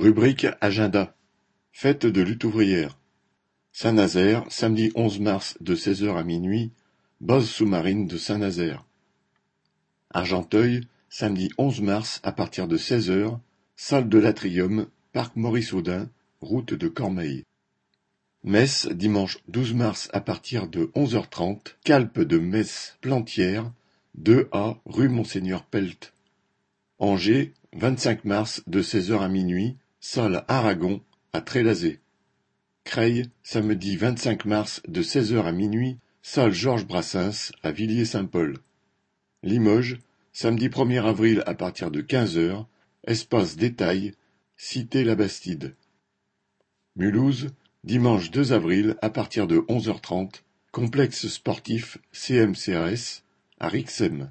Rubrique Agenda. Fête de lutte ouvrière. Saint-Nazaire, samedi onze mars de seize heures à minuit, base sous-marine de Saint-Nazaire. Argenteuil, samedi onze mars à partir de seize heures, salle de l'Atrium, parc Maurice-Audin, route de Cormeilles. Metz, dimanche douze mars à partir de onze heures trente, Calpe de Metz-Plantière, deux A rue Monseigneur Pelt. Angers, vingt-cinq mars de seize heures à minuit, salle Aragon à Trélazé. Creil, samedi vingt-cinq mars de seize heures à minuit, salle Georges Brassens à Villiers-Saint-Paul. Limoges, samedi premier avril à partir de quinze heures, espace détail, cité La Bastide. Mulhouse, dimanche deux avril à partir de onze heures trente, complexe sportif CMCAS à Rixem.